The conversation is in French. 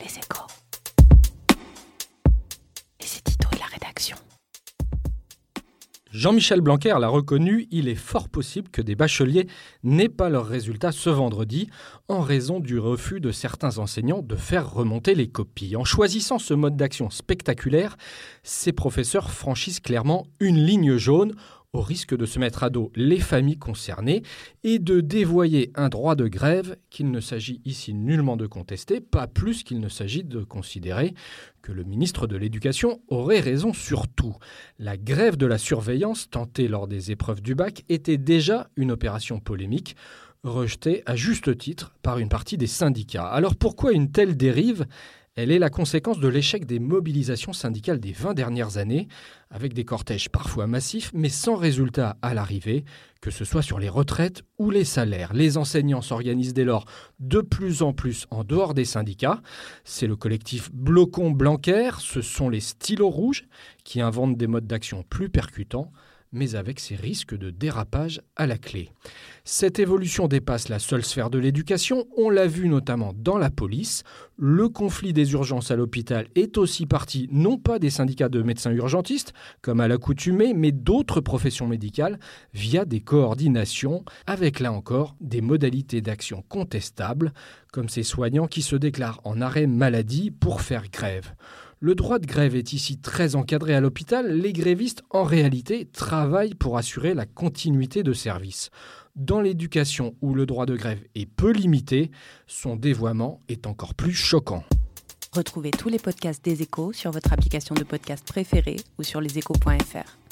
Les échos. C'est Tito et la rédaction. Jean-Michel Blanquer l'a reconnu, il est fort possible que des bacheliers n'aient pas leurs résultats ce vendredi en raison du refus de certains enseignants de faire remonter les copies. En choisissant ce mode d'action spectaculaire, ces professeurs franchissent clairement une ligne jaune au risque de se mettre à dos les familles concernées et de dévoyer un droit de grève qu'il ne s'agit ici nullement de contester, pas plus qu'il ne s'agit de considérer que le ministre de l'Éducation aurait raison sur tout. La grève de la surveillance tentée lors des épreuves du bac était déjà une opération polémique rejetée à juste titre par une partie des syndicats. Alors pourquoi une telle dérive elle est la conséquence de l'échec des mobilisations syndicales des 20 dernières années, avec des cortèges parfois massifs, mais sans résultat à l'arrivée, que ce soit sur les retraites ou les salaires. Les enseignants s'organisent dès lors de plus en plus en dehors des syndicats. C'est le collectif Blocon Blanquer, ce sont les stylos rouges qui inventent des modes d'action plus percutants mais avec ses risques de dérapage à la clé. Cette évolution dépasse la seule sphère de l'éducation, on l'a vu notamment dans la police. Le conflit des urgences à l'hôpital est aussi parti non pas des syndicats de médecins urgentistes, comme à l'accoutumée, mais d'autres professions médicales via des coordinations, avec là encore des modalités d'action contestables, comme ces soignants qui se déclarent en arrêt maladie pour faire grève. Le droit de grève est ici très encadré à l'hôpital. Les grévistes, en réalité, travaillent pour assurer la continuité de service. Dans l'éducation, où le droit de grève est peu limité, son dévoiement est encore plus choquant. Retrouvez tous les podcasts des échos sur votre application de podcast préférée ou sur leséchos.fr.